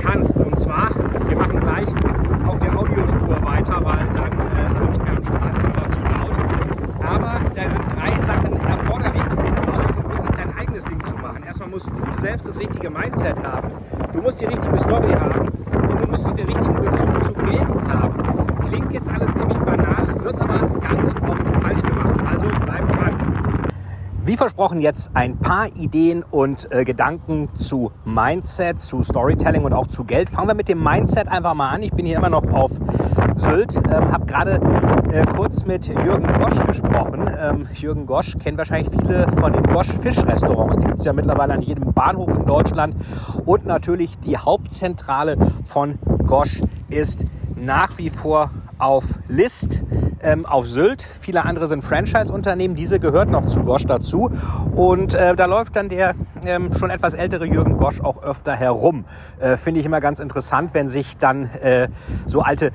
kannst. Und zwar, wir machen gleich auf der Audiospur weiter, weil dann äh, nicht mehr am Start sind zu laut. Aber da sind drei Sachen erforderlich, aus dem wirklich dein eigenes Ding zu machen. Erstmal musst du selbst das richtige Mindset haben, du musst die richtige Story haben und du musst auch den richtigen Bezug zu Geld haben. Klingt jetzt alles ziemlich banal, wird aber ganz oft falsch gemacht. Also bleib wie versprochen jetzt ein paar Ideen und äh, Gedanken zu Mindset, zu Storytelling und auch zu Geld. Fangen wir mit dem Mindset einfach mal an. Ich bin hier immer noch auf Sylt, ähm, habe gerade äh, kurz mit Jürgen Gosch gesprochen. Ähm, Jürgen Gosch kennt wahrscheinlich viele von den Gosch Fischrestaurants. Die gibt es ja mittlerweile an jedem Bahnhof in Deutschland. Und natürlich die Hauptzentrale von Gosch ist nach wie vor auf List ähm, auf Sylt. Viele andere sind Franchise-Unternehmen. Diese gehört noch zu Gosch dazu. Und äh, da läuft dann der ähm, schon etwas ältere Jürgen Gosch auch öfter herum. Äh, Finde ich immer ganz interessant, wenn sich dann äh, so alte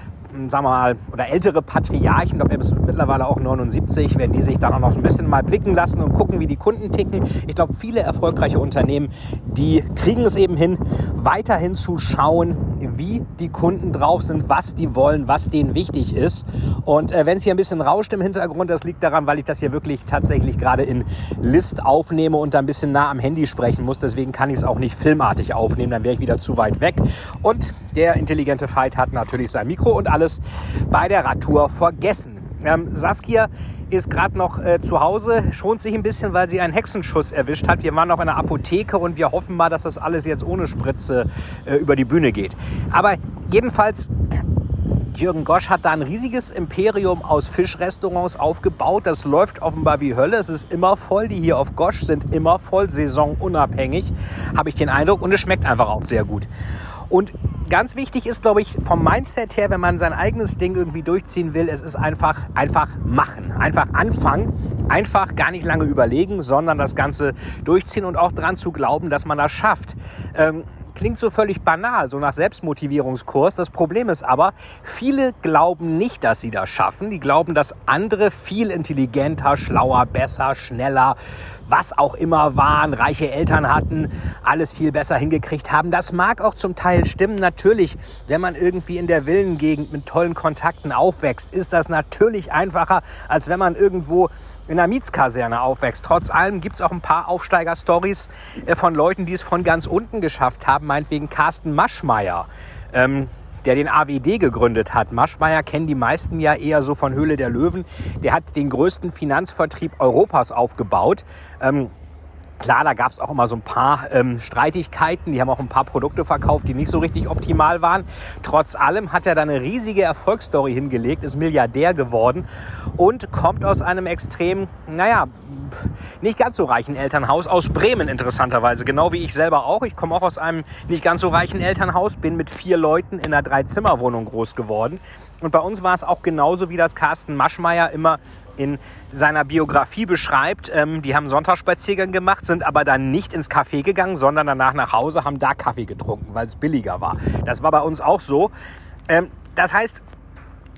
sagen wir mal, oder ältere Patriarchen, ich glaube, er ist mittlerweile auch 79, wenn die sich dann auch noch ein bisschen mal blicken lassen und gucken, wie die Kunden ticken. Ich glaube, viele erfolgreiche Unternehmen, die kriegen es eben hin, weiterhin zu schauen, wie die Kunden drauf sind, was die wollen, was denen wichtig ist. Und äh, wenn es hier ein bisschen rauscht im Hintergrund, das liegt daran, weil ich das hier wirklich tatsächlich gerade in List aufnehme und da ein bisschen nah am Handy sprechen muss. Deswegen kann ich es auch nicht filmartig aufnehmen, dann wäre ich wieder zu weit weg. Und der intelligente Fight hat natürlich sein Mikro und alles alles bei der Radtour vergessen. Ähm, Saskia ist gerade noch äh, zu Hause, schont sich ein bisschen, weil sie einen Hexenschuss erwischt hat. Wir waren noch in der Apotheke und wir hoffen mal, dass das alles jetzt ohne Spritze äh, über die Bühne geht. Aber jedenfalls, Jürgen Gosch hat da ein riesiges Imperium aus Fischrestaurants aufgebaut. Das läuft offenbar wie Hölle. Es ist immer voll. Die hier auf Gosch sind immer voll, saisonunabhängig, habe ich den Eindruck. Und es schmeckt einfach auch sehr gut. Und ganz wichtig ist, glaube ich, vom Mindset her, wenn man sein eigenes Ding irgendwie durchziehen will, es ist einfach, einfach machen. Einfach anfangen. Einfach gar nicht lange überlegen, sondern das Ganze durchziehen und auch dran zu glauben, dass man das schafft. Ähm, klingt so völlig banal, so nach Selbstmotivierungskurs. Das Problem ist aber, viele glauben nicht, dass sie das schaffen. Die glauben, dass andere viel intelligenter, schlauer, besser, schneller, was auch immer waren, reiche Eltern hatten, alles viel besser hingekriegt haben. Das mag auch zum Teil stimmen. Natürlich, wenn man irgendwie in der Villengegend mit tollen Kontakten aufwächst, ist das natürlich einfacher, als wenn man irgendwo in einer Mietskaserne aufwächst. Trotz allem gibt es auch ein paar Aufsteiger-Stories äh, von Leuten, die es von ganz unten geschafft haben. Meinetwegen Carsten Maschmeyer. Ähm, der den AWD gegründet hat. Maschmeyer kennen die meisten ja eher so von Höhle der Löwen. Der hat den größten Finanzvertrieb Europas aufgebaut. Ähm, Klar, da gab es auch immer so ein paar ähm, Streitigkeiten. Die haben auch ein paar Produkte verkauft, die nicht so richtig optimal waren. Trotz allem hat er da eine riesige Erfolgsstory hingelegt, ist Milliardär geworden und kommt aus einem extrem, naja, nicht ganz so reichen Elternhaus aus Bremen interessanterweise. Genau wie ich selber auch. Ich komme auch aus einem nicht ganz so reichen Elternhaus, bin mit vier Leuten in einer Dreizimmerwohnung groß geworden. Und bei uns war es auch genauso, wie das Carsten Maschmeyer immer in seiner Biografie beschreibt. Ähm, die haben Sonntagsspaziergang gemacht, sind aber dann nicht ins Café gegangen, sondern danach nach Hause, haben da Kaffee getrunken, weil es billiger war. Das war bei uns auch so. Ähm, das heißt,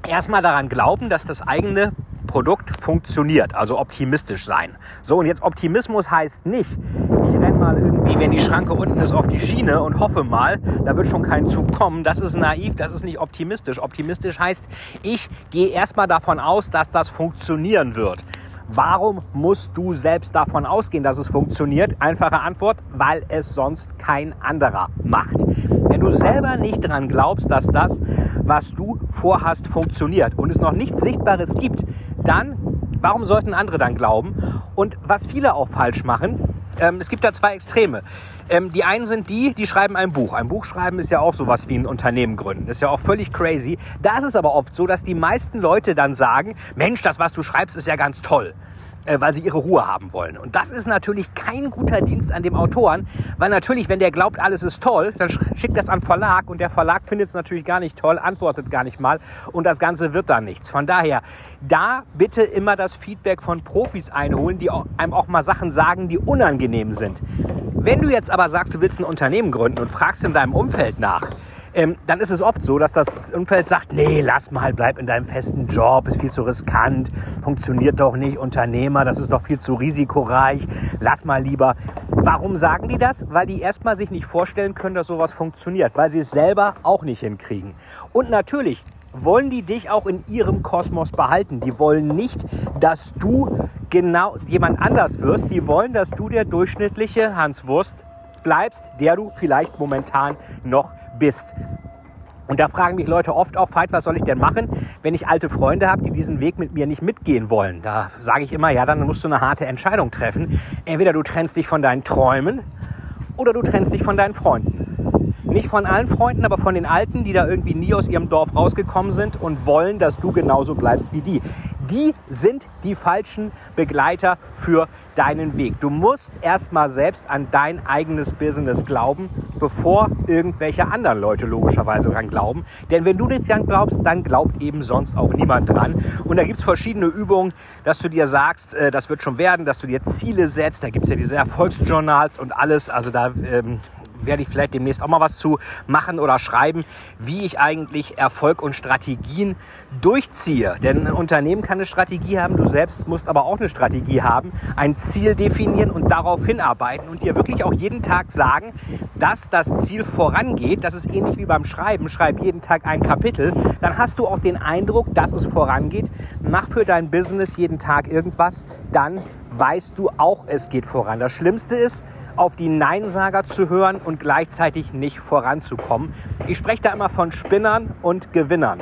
erstmal daran glauben, dass das eigene Produkt funktioniert, also optimistisch sein. So, und jetzt Optimismus heißt nicht, ich renne mal irgendwie, wenn die Schranke unten ist, auf die Schiene und hoffe mal, da wird schon kein Zug kommen. Das ist naiv, das ist nicht optimistisch. Optimistisch heißt, ich gehe erstmal davon aus, dass das funktionieren wird. Warum musst du selbst davon ausgehen, dass es funktioniert? Einfache Antwort, weil es sonst kein anderer macht. Wenn du selber nicht daran glaubst, dass das, was du vorhast, funktioniert und es noch nichts Sichtbares gibt, dann, warum sollten andere dann glauben? Und was viele auch falsch machen, ähm, es gibt da zwei Extreme. Ähm, die einen sind die, die schreiben ein Buch. Ein Buch schreiben ist ja auch sowas wie ein Unternehmen gründen. Ist ja auch völlig crazy. Da ist es aber oft so, dass die meisten Leute dann sagen, Mensch, das, was du schreibst, ist ja ganz toll äh, weil sie ihre Ruhe haben wollen. Und das ist natürlich kein guter Dienst an dem Autoren, weil natürlich, wenn der glaubt, alles ist toll, dann schickt das an Verlag und der Verlag findet es natürlich gar nicht toll, antwortet gar nicht mal und das Ganze wird dann nichts. Von daher, da bitte immer das Feedback von Profis einholen, die einem auch mal Sachen sagen, die unangenehm sind. Wenn du jetzt aber sagst, du willst ein Unternehmen gründen und fragst in deinem Umfeld nach, ähm, dann ist es oft so, dass das Umfeld sagt, nee, lass mal, bleib in deinem festen Job, ist viel zu riskant, funktioniert doch nicht, Unternehmer, das ist doch viel zu risikoreich, lass mal lieber. Warum sagen die das? Weil die erstmal sich nicht vorstellen können, dass sowas funktioniert, weil sie es selber auch nicht hinkriegen. Und natürlich wollen die dich auch in ihrem Kosmos behalten. Die wollen nicht, dass du genau jemand anders wirst. Die wollen, dass du der durchschnittliche Hans Wurst bleibst, der du vielleicht momentan noch bist. Und da fragen mich Leute oft auch, Veit, was soll ich denn machen, wenn ich alte Freunde habe, die diesen Weg mit mir nicht mitgehen wollen? Da sage ich immer, ja, dann musst du eine harte Entscheidung treffen. Entweder du trennst dich von deinen Träumen oder du trennst dich von deinen Freunden. Nicht von allen Freunden, aber von den Alten, die da irgendwie nie aus ihrem Dorf rausgekommen sind und wollen, dass du genauso bleibst wie die. Die sind die falschen Begleiter für deinen Weg. Du musst erstmal selbst an dein eigenes Business glauben, bevor irgendwelche anderen Leute logischerweise dran glauben. Denn wenn du nicht dran glaubst, dann glaubt eben sonst auch niemand dran. Und da gibt es verschiedene Übungen, dass du dir sagst, äh, das wird schon werden, dass du dir Ziele setzt. Da gibt es ja diese Erfolgsjournals und alles. Also da ähm, werde ich vielleicht demnächst auch mal was zu machen oder schreiben, wie ich eigentlich Erfolg und Strategien durchziehe. Denn ein Unternehmen kann eine Strategie haben, du selbst musst aber auch eine Strategie haben, ein Ziel definieren und darauf hinarbeiten und dir wirklich auch jeden Tag sagen, dass das Ziel vorangeht. Das ist ähnlich wie beim Schreiben. Schreib jeden Tag ein Kapitel. Dann hast du auch den Eindruck, dass es vorangeht. Mach für dein Business jeden Tag irgendwas. Dann weißt du auch, es geht voran. Das Schlimmste ist, auf die Neinsager zu hören und gleichzeitig nicht voranzukommen. Ich spreche da immer von Spinnern und Gewinnern.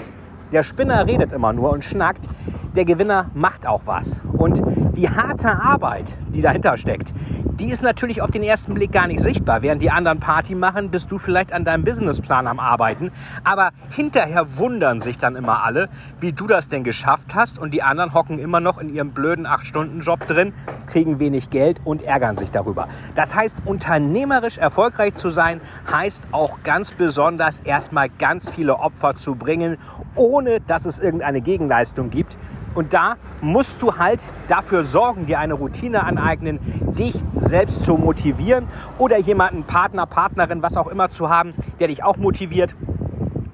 Der Spinner redet immer nur und schnackt, der Gewinner macht auch was. Und die harte Arbeit, die dahinter steckt, die ist natürlich auf den ersten Blick gar nicht sichtbar. Während die anderen Party machen, bist du vielleicht an deinem Businessplan am Arbeiten. Aber hinterher wundern sich dann immer alle, wie du das denn geschafft hast. Und die anderen hocken immer noch in ihrem blöden 8-Stunden-Job drin, kriegen wenig Geld und ärgern sich darüber. Das heißt, unternehmerisch erfolgreich zu sein, heißt auch ganz besonders erstmal ganz viele Opfer zu bringen, ohne dass es irgendeine Gegenleistung gibt. Und da musst du halt dafür sorgen, dir eine Routine aneignen, dich selbst zu motivieren oder jemanden, Partner, Partnerin, was auch immer zu haben, der dich auch motiviert.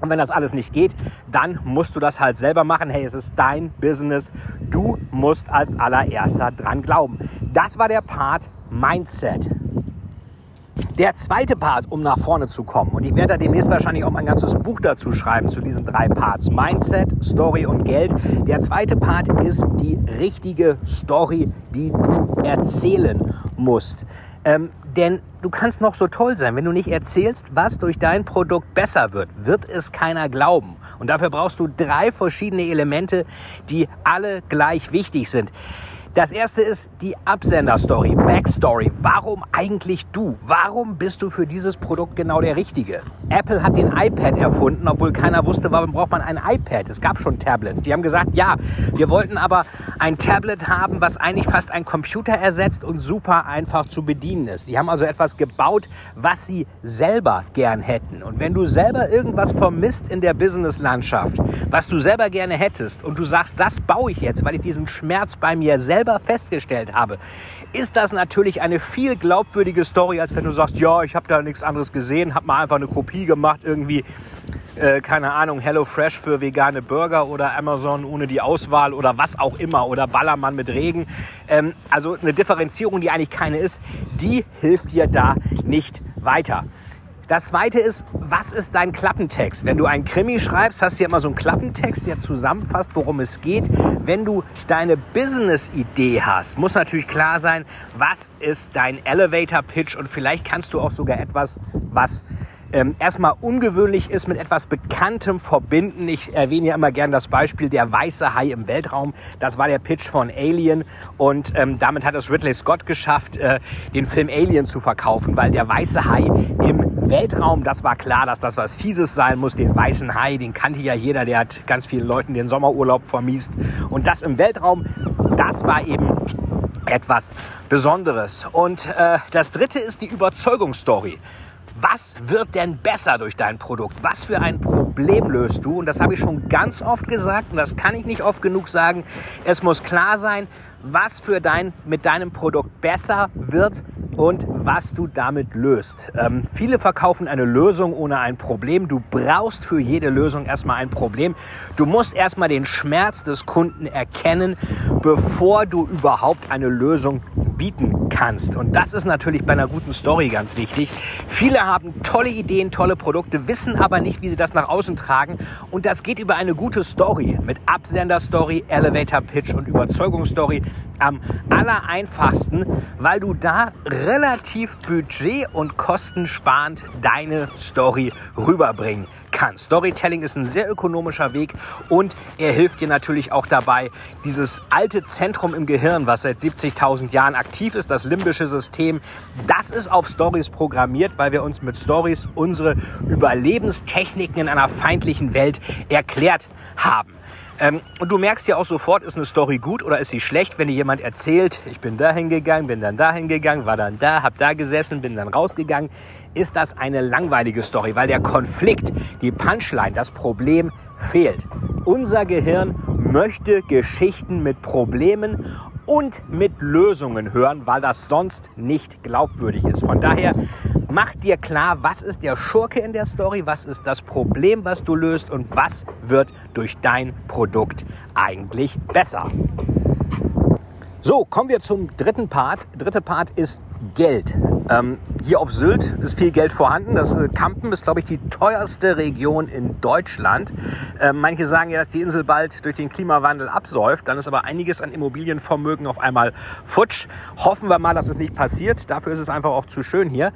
Und wenn das alles nicht geht, dann musst du das halt selber machen. Hey, es ist dein Business. Du musst als allererster dran glauben. Das war der Part Mindset. Der zweite Part, um nach vorne zu kommen, und ich werde da demnächst wahrscheinlich auch mein ganzes Buch dazu schreiben, zu diesen drei Parts, Mindset, Story und Geld. Der zweite Part ist die richtige Story, die du erzählen musst. Ähm, denn du kannst noch so toll sein, wenn du nicht erzählst, was durch dein Produkt besser wird, wird es keiner glauben. Und dafür brauchst du drei verschiedene Elemente, die alle gleich wichtig sind. Das erste ist die Absender-Story, Backstory. Warum eigentlich du? Warum bist du für dieses Produkt genau der Richtige? Apple hat den iPad erfunden, obwohl keiner wusste, warum braucht man ein iPad. Es gab schon Tablets. Die haben gesagt, ja, wir wollten aber ein Tablet haben, was eigentlich fast ein Computer ersetzt und super einfach zu bedienen ist. Die haben also etwas gebaut, was sie selber gern hätten. Und wenn du selber irgendwas vermisst in der Business-Landschaft, was du selber gerne hättest und du sagst, das baue ich jetzt, weil ich diesen Schmerz bei mir selber selber festgestellt habe, ist das natürlich eine viel glaubwürdige Story, als wenn du sagst, ja, ich habe da nichts anderes gesehen, habe mal einfach eine Kopie gemacht, irgendwie, äh, keine Ahnung, Hello Fresh für vegane Burger oder Amazon ohne die Auswahl oder was auch immer oder Ballermann mit Regen. Ähm, also eine Differenzierung, die eigentlich keine ist, die hilft dir da nicht weiter. Das zweite ist, was ist dein Klappentext? Wenn du einen Krimi schreibst, hast du ja immer so einen Klappentext, der zusammenfasst, worum es geht. Wenn du deine Business-Idee hast, muss natürlich klar sein, was ist dein Elevator-Pitch und vielleicht kannst du auch sogar etwas, was ähm, erstmal ungewöhnlich ist, mit etwas Bekanntem verbinden. Ich erwähne ja immer gern das Beispiel der weiße Hai im Weltraum. Das war der Pitch von Alien und ähm, damit hat es Ridley Scott geschafft, äh, den Film Alien zu verkaufen, weil der weiße Hai im Weltraum, das war klar, dass das was Fieses sein muss. Den weißen Hai, den kannte ja jeder, der hat ganz vielen Leuten den Sommerurlaub vermiest. Und das im Weltraum, das war eben etwas Besonderes. Und äh, das dritte ist die Überzeugungsstory. Was wird denn besser durch dein Produkt? Was für ein Problem löst du? Und das habe ich schon ganz oft gesagt und das kann ich nicht oft genug sagen. Es muss klar sein, was für dein, mit deinem Produkt besser wird und was du damit löst. Ähm, viele verkaufen eine Lösung ohne ein Problem. Du brauchst für jede Lösung erstmal ein Problem. Du musst erstmal den Schmerz des Kunden erkennen, bevor du überhaupt eine Lösung bieten kannst. Und das ist natürlich bei einer guten Story ganz wichtig. Viele haben tolle Ideen, tolle Produkte, wissen aber nicht, wie sie das nach außen tragen. Und das geht über eine gute Story mit Absender-Story, Elevator-Pitch und Überzeugungsstory am aller einfachsten, weil du da relativ budget- und kostensparend deine Story rüberbringen kann. Storytelling ist ein sehr ökonomischer Weg und er hilft dir natürlich auch dabei, dieses alte Zentrum im Gehirn, was seit 70.000 Jahren aktiv ist, das limbische System, das ist auf Stories programmiert, weil wir uns mit Stories unsere Überlebenstechniken in einer feindlichen Welt erklärt haben. Ähm, und du merkst ja auch sofort, ist eine Story gut oder ist sie schlecht, wenn dir jemand erzählt, ich bin da hingegangen, bin dann da hingegangen, war dann da, hab da gesessen, bin dann rausgegangen. Ist das eine langweilige Story, weil der Konflikt, die Punchline, das Problem fehlt. Unser Gehirn möchte Geschichten mit Problemen und mit Lösungen hören, weil das sonst nicht glaubwürdig ist. Von daher mach dir klar, was ist der Schurke in der Story, was ist das Problem, was du löst und was wird durch dein Produkt eigentlich besser. So, kommen wir zum dritten Part. Dritte Part ist Geld. Ähm, hier auf Sylt ist viel Geld vorhanden. Das äh, Kampen ist, glaube ich, die teuerste Region in Deutschland. Äh, manche sagen ja, dass die Insel bald durch den Klimawandel absäuft. Dann ist aber einiges an Immobilienvermögen auf einmal futsch. Hoffen wir mal, dass es nicht passiert. Dafür ist es einfach auch zu schön hier.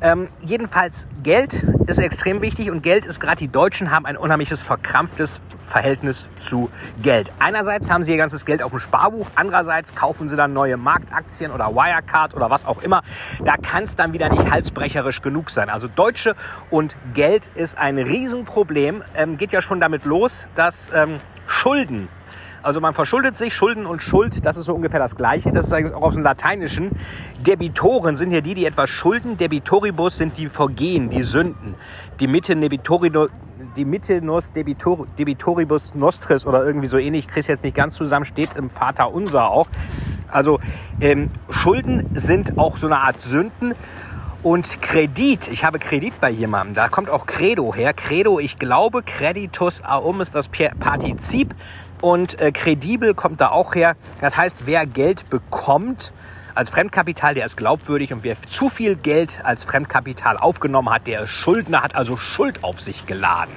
Ähm, jedenfalls, Geld ist extrem wichtig und Geld ist gerade, die Deutschen haben ein unheimliches verkrampftes Verhältnis zu Geld. Einerseits haben sie ihr ganzes Geld auf dem Sparbuch, andererseits kaufen sie dann neue Marktaktien oder Wirecard oder was auch immer. Da kann es dann wieder nicht halsbrecherisch genug sein. Also Deutsche und Geld ist ein Riesenproblem. Ähm, geht ja schon damit los, dass ähm, Schulden also man verschuldet sich, Schulden und Schuld, das ist so ungefähr das Gleiche. Das ist eigentlich auch aus dem Lateinischen. Debitoren sind ja die, die etwas schulden. Debitoribus sind die Vergehen, die Sünden. Die Mitte Debitorino, die Mitte nos debitor, debitoribus nostris oder irgendwie so ähnlich, ich kriege jetzt nicht ganz zusammen, steht im Vater Unser auch. Also ähm, Schulden sind auch so eine Art Sünden. Und Kredit, ich habe Kredit bei jemandem, da kommt auch Credo her. Credo, ich glaube, Creditus aum ist das Partizip und äh, kredibel kommt da auch her. Das heißt, wer Geld bekommt als Fremdkapital, der ist glaubwürdig und wer zu viel Geld als Fremdkapital aufgenommen hat, der ist Schuldner, hat also Schuld auf sich geladen.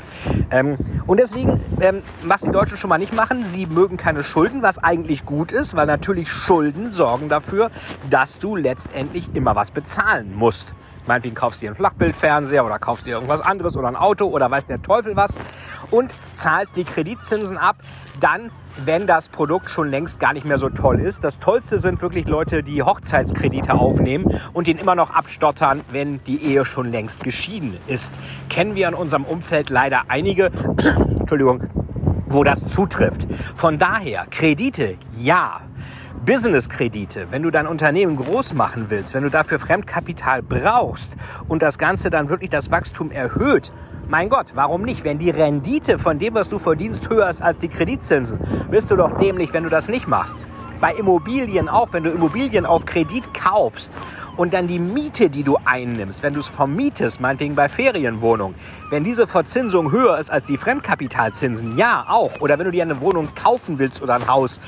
Ähm, und deswegen, ähm, was die Deutschen schon mal nicht machen, sie mögen keine Schulden, was eigentlich gut ist, weil natürlich Schulden sorgen dafür, dass du letztendlich immer was bezahlen musst. Meinetwegen kaufst du dir einen Flachbildfernseher oder kaufst dir irgendwas anderes oder ein Auto oder weiß der Teufel was und zahlst die Kreditzinsen ab, dann wenn das Produkt schon längst gar nicht mehr so toll ist. Das Tollste sind wirklich Leute, die Hochzeitskredite aufnehmen und den immer noch abstottern, wenn die Ehe schon längst geschieden ist. Kennen wir in unserem Umfeld leider einige, Entschuldigung, wo das zutrifft. Von daher, Kredite, ja. Business-Kredite, wenn du dein Unternehmen groß machen willst, wenn du dafür Fremdkapital brauchst und das Ganze dann wirklich das Wachstum erhöht, mein Gott, warum nicht? Wenn die Rendite von dem, was du verdienst, höher ist als die Kreditzinsen, bist du doch dämlich, wenn du das nicht machst. Bei Immobilien auch, wenn du Immobilien auf Kredit kaufst und dann die Miete, die du einnimmst, wenn du es vermietest, meinetwegen bei Ferienwohnungen, wenn diese Verzinsung höher ist als die Fremdkapitalzinsen, ja auch. Oder wenn du dir eine Wohnung kaufen willst oder ein Haus,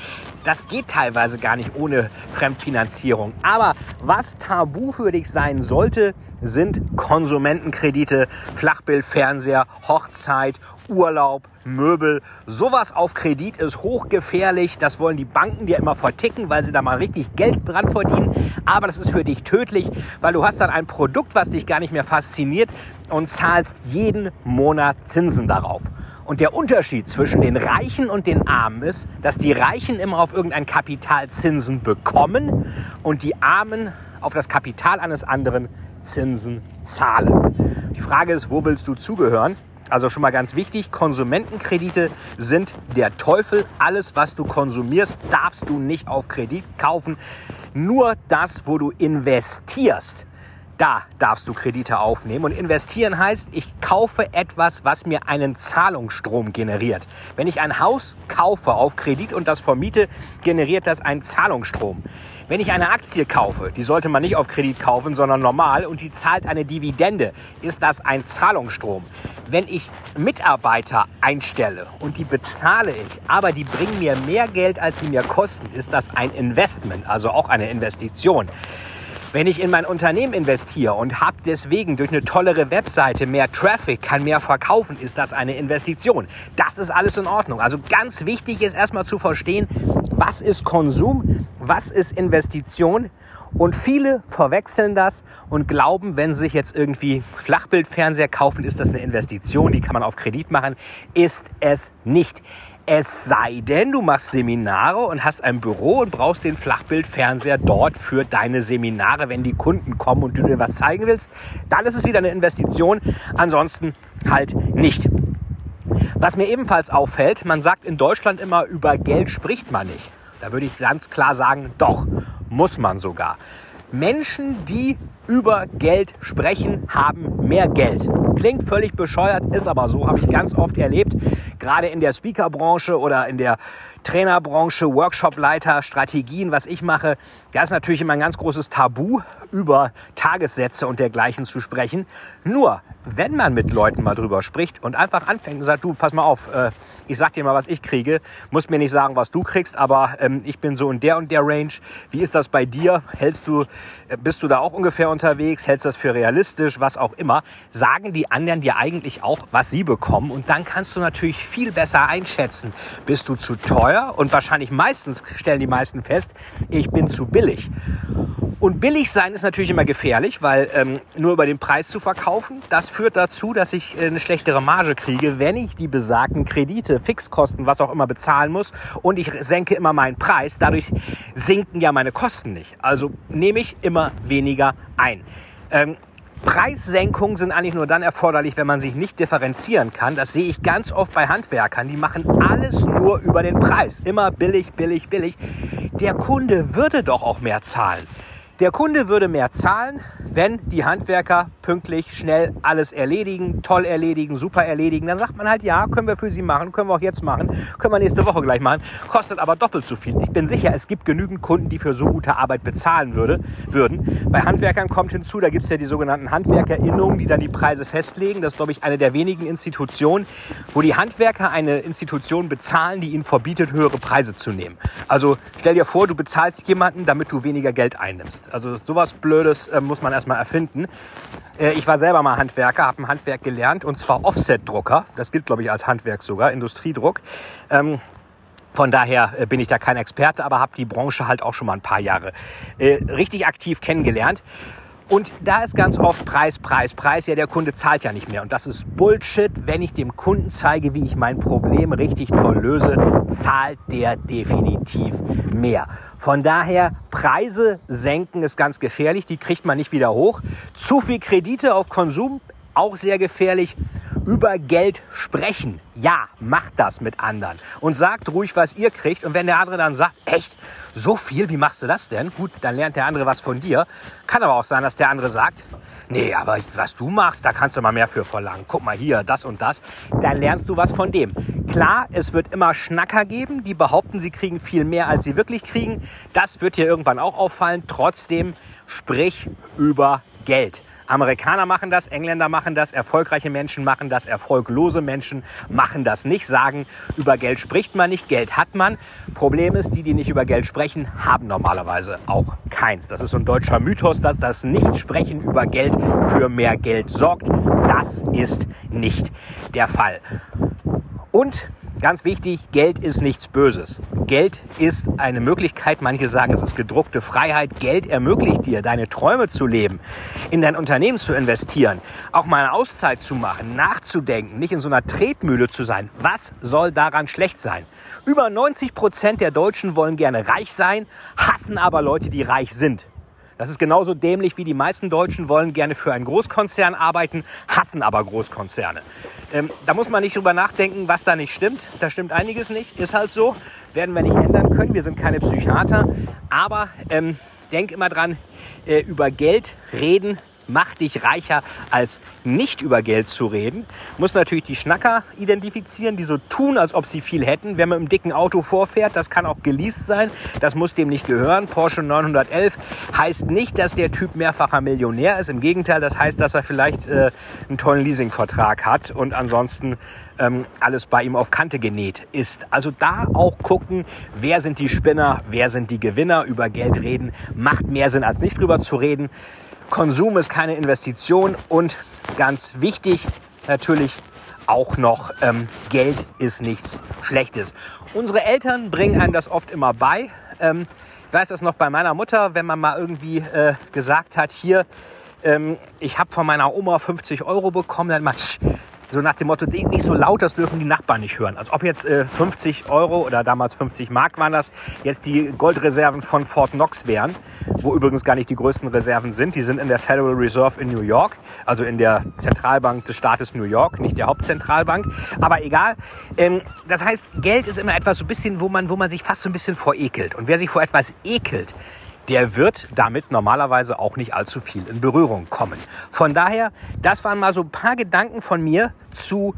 das geht teilweise gar nicht ohne Fremdfinanzierung. Aber was tabu für dich sein sollte, sind Konsumentenkredite, Flachbildfernseher, Hochzeit Urlaub, Möbel. Sowas auf Kredit ist hochgefährlich. Das wollen die Banken dir immer verticken, weil sie da mal richtig Geld dran verdienen. Aber das ist für dich tödlich, weil du hast dann ein Produkt, was dich gar nicht mehr fasziniert und zahlst jeden Monat Zinsen darauf. Und der Unterschied zwischen den Reichen und den Armen ist, dass die Reichen immer auf irgendein Kapital Zinsen bekommen und die Armen auf das Kapital eines anderen Zinsen zahlen. Die Frage ist, wo willst du zugehören? Also schon mal ganz wichtig, Konsumentenkredite sind der Teufel. Alles, was du konsumierst, darfst du nicht auf Kredit kaufen. Nur das, wo du investierst, da darfst du Kredite aufnehmen. Und investieren heißt, ich kaufe etwas, was mir einen Zahlungsstrom generiert. Wenn ich ein Haus kaufe auf Kredit und das vermiete, generiert das einen Zahlungsstrom. Wenn ich eine Aktie kaufe, die sollte man nicht auf Kredit kaufen, sondern normal und die zahlt eine Dividende, ist das ein Zahlungsstrom. Wenn ich Mitarbeiter einstelle und die bezahle ich, aber die bringen mir mehr Geld, als sie mir kosten, ist das ein Investment, also auch eine Investition. Wenn ich in mein Unternehmen investiere und habe deswegen durch eine tollere Webseite mehr Traffic, kann mehr verkaufen, ist das eine Investition. Das ist alles in Ordnung. Also ganz wichtig ist erstmal zu verstehen, was ist Konsum, was ist Investition. Und viele verwechseln das und glauben, wenn sie sich jetzt irgendwie Flachbildfernseher kaufen, ist das eine Investition, die kann man auf Kredit machen. Ist es nicht. Es sei denn, du machst Seminare und hast ein Büro und brauchst den Flachbildfernseher dort für deine Seminare, wenn die Kunden kommen und du dir was zeigen willst. Dann ist es wieder eine Investition. Ansonsten halt nicht. Was mir ebenfalls auffällt, man sagt in Deutschland immer, über Geld spricht man nicht. Da würde ich ganz klar sagen, doch, muss man sogar. Menschen, die über Geld sprechen, haben mehr Geld. Klingt völlig bescheuert, ist aber so, habe ich ganz oft erlebt. Gerade in der Speakerbranche oder in der Trainerbranche, Workshopleiter, Strategien, was ich mache, da ist natürlich immer ein ganz großes Tabu, über Tagessätze und dergleichen zu sprechen. Nur, wenn man mit Leuten mal drüber spricht und einfach anfängt und sagt, du, pass mal auf, äh, ich sag dir mal, was ich kriege, muss mir nicht sagen, was du kriegst, aber ähm, ich bin so in der und der Range. Wie ist das bei dir? Hältst du, äh, bist du da auch ungefähr unterwegs? Hältst du das für realistisch? Was auch immer. Sagen die anderen dir eigentlich auch, was sie bekommen und dann kannst du natürlich viel besser einschätzen. Bist du zu teuer? Und wahrscheinlich meistens stellen die meisten fest, ich bin zu billig. Und billig sein ist natürlich immer gefährlich, weil ähm, nur über den Preis zu verkaufen, das führt dazu, dass ich äh, eine schlechtere Marge kriege, wenn ich die besagten Kredite, Fixkosten, was auch immer bezahlen muss und ich senke immer meinen Preis. Dadurch sinken ja meine Kosten nicht. Also nehme ich immer weniger ein. Ähm, Preissenkungen sind eigentlich nur dann erforderlich, wenn man sich nicht differenzieren kann. Das sehe ich ganz oft bei Handwerkern. Die machen alles nur über den Preis. Immer billig, billig, billig. Der Kunde würde doch auch mehr zahlen. Der Kunde würde mehr zahlen, wenn die Handwerker pünktlich, schnell alles erledigen, toll erledigen, super erledigen. Dann sagt man halt, ja, können wir für Sie machen, können wir auch jetzt machen, können wir nächste Woche gleich machen, kostet aber doppelt so viel. Ich bin sicher, es gibt genügend Kunden, die für so gute Arbeit bezahlen würde, würden. Bei Handwerkern kommt hinzu, da gibt es ja die sogenannten Handwerkerinnungen, die dann die Preise festlegen. Das ist, glaube ich, eine der wenigen Institutionen, wo die Handwerker eine Institution bezahlen, die ihnen verbietet, höhere Preise zu nehmen. Also stell dir vor, du bezahlst jemanden, damit du weniger Geld einnimmst. Also sowas Blödes äh, muss man erstmal erfinden. Äh, ich war selber mal Handwerker, habe ein Handwerk gelernt und zwar Offset-Drucker. Das gilt, glaube ich, als Handwerk sogar, Industriedruck. Ähm, von daher äh, bin ich da kein Experte, aber habe die Branche halt auch schon mal ein paar Jahre äh, richtig aktiv kennengelernt. Und da ist ganz oft Preis, Preis, Preis. Ja, der Kunde zahlt ja nicht mehr. Und das ist Bullshit. Wenn ich dem Kunden zeige, wie ich mein Problem richtig toll löse, zahlt der definitiv mehr. Von daher, Preise senken ist ganz gefährlich. Die kriegt man nicht wieder hoch. Zu viel Kredite auf Konsum, auch sehr gefährlich über Geld sprechen. Ja, macht das mit anderen und sagt ruhig, was ihr kriegt. Und wenn der andere dann sagt, echt, so viel, wie machst du das denn? Gut, dann lernt der andere was von dir. Kann aber auch sein, dass der andere sagt, nee, aber was du machst, da kannst du mal mehr für verlangen. Guck mal hier, das und das. Dann lernst du was von dem. Klar, es wird immer Schnacker geben, die behaupten, sie kriegen viel mehr, als sie wirklich kriegen. Das wird dir irgendwann auch auffallen. Trotzdem sprich über Geld. Amerikaner machen das, Engländer machen das, erfolgreiche Menschen machen das, erfolglose Menschen machen das nicht, sagen, über Geld spricht man nicht, Geld hat man. Problem ist, die, die nicht über Geld sprechen, haben normalerweise auch keins. Das ist so ein deutscher Mythos, dass das Nicht-Sprechen über Geld für mehr Geld sorgt. Das ist nicht der Fall. Und ganz wichtig, Geld ist nichts Böses. Geld ist eine Möglichkeit, manche sagen, es ist gedruckte Freiheit. Geld ermöglicht dir, deine Träume zu leben, in dein Unternehmen zu investieren, auch mal eine Auszeit zu machen, nachzudenken, nicht in so einer Tretmühle zu sein. Was soll daran schlecht sein? Über 90 Prozent der Deutschen wollen gerne reich sein, hassen aber Leute, die reich sind. Das ist genauso dämlich wie die meisten Deutschen wollen gerne für einen Großkonzern arbeiten, hassen aber Großkonzerne. Ähm, da muss man nicht drüber nachdenken, was da nicht stimmt. Da stimmt einiges nicht, ist halt so. Werden wir nicht ändern können. Wir sind keine Psychiater. Aber ähm, denk immer dran, äh, über Geld reden macht dich reicher, als nicht über Geld zu reden. Muss natürlich die Schnacker identifizieren, die so tun, als ob sie viel hätten. Wer mit einem dicken Auto vorfährt, das kann auch geleast sein. Das muss dem nicht gehören. Porsche 911 heißt nicht, dass der Typ mehrfacher Millionär ist. Im Gegenteil, das heißt, dass er vielleicht äh, einen tollen Leasingvertrag hat und ansonsten ähm, alles bei ihm auf Kante genäht ist. Also da auch gucken, wer sind die Spinner, wer sind die Gewinner. Über Geld reden macht mehr Sinn, als nicht drüber zu reden. Konsum ist keine Investition und ganz wichtig natürlich auch noch, ähm, Geld ist nichts Schlechtes. Unsere Eltern bringen einem das oft immer bei. Ähm, ich weiß das noch bei meiner Mutter, wenn man mal irgendwie äh, gesagt hat, hier, ähm, ich habe von meiner Oma 50 Euro bekommen, dann mal, so nach dem Motto, nicht so laut, das dürfen die Nachbarn nicht hören. Als ob jetzt äh, 50 Euro oder damals 50 Mark waren das, jetzt die Goldreserven von Fort Knox wären, wo übrigens gar nicht die größten Reserven sind. Die sind in der Federal Reserve in New York, also in der Zentralbank des Staates New York, nicht der Hauptzentralbank. Aber egal. Ähm, das heißt, Geld ist immer etwas so ein bisschen, wo man, wo man sich fast so ein bisschen vor ekelt. Und wer sich vor etwas ekelt, der wird damit normalerweise auch nicht allzu viel in Berührung kommen. Von daher, das waren mal so ein paar Gedanken von mir zu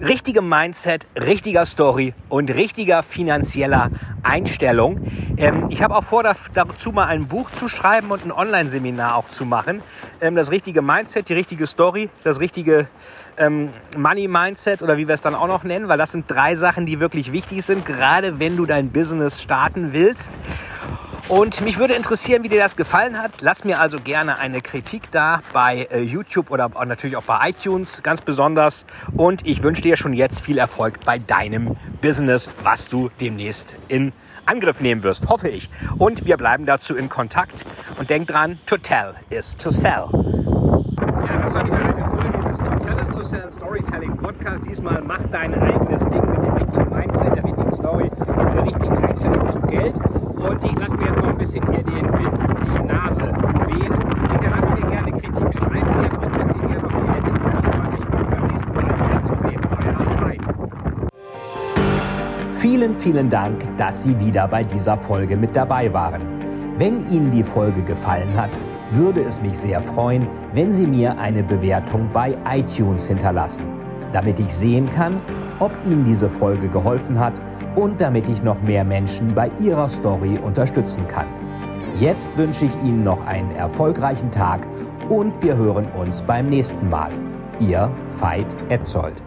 richtigem Mindset, richtiger Story und richtiger finanzieller Einstellung. Ähm, ich habe auch vor, dazu mal ein Buch zu schreiben und ein Online-Seminar auch zu machen. Ähm, das richtige Mindset, die richtige Story, das richtige ähm, Money-Mindset oder wie wir es dann auch noch nennen, weil das sind drei Sachen, die wirklich wichtig sind, gerade wenn du dein Business starten willst. Und mich würde interessieren, wie dir das gefallen hat. Lass mir also gerne eine Kritik da bei äh, YouTube oder natürlich auch bei iTunes ganz besonders. Und ich wünsche dir schon jetzt viel Erfolg bei deinem Business, was du demnächst in Angriff nehmen wirst, hoffe ich. Und wir bleiben dazu in Kontakt. Und denk dran, to tell is to sell. Ja, das war wieder eine Folge des To Tell is to Sell Storytelling Podcast. Diesmal mach dein eigenes Ding mit dem richtigen Mindset, der richtigen Story, der richtigen Einstellung zu Geld. Und ich lasse mir ein bisschen hier um die Nase wehen. Hinterlasst mir gerne Kritik, schreibt mir, ob es ihr gerne noch hättet. Ich freue mich beim nächsten Mal wieder zu sehen. Euer Arbeit. Vielen, vielen Dank, dass Sie wieder bei dieser Folge mit dabei waren. Wenn Ihnen die Folge gefallen hat, würde es mich sehr freuen, wenn Sie mir eine Bewertung bei iTunes hinterlassen, damit ich sehen kann, ob Ihnen diese Folge geholfen hat und damit ich noch mehr Menschen bei ihrer Story unterstützen kann. Jetzt wünsche ich Ihnen noch einen erfolgreichen Tag und wir hören uns beim nächsten Mal. Ihr Veit Etzold.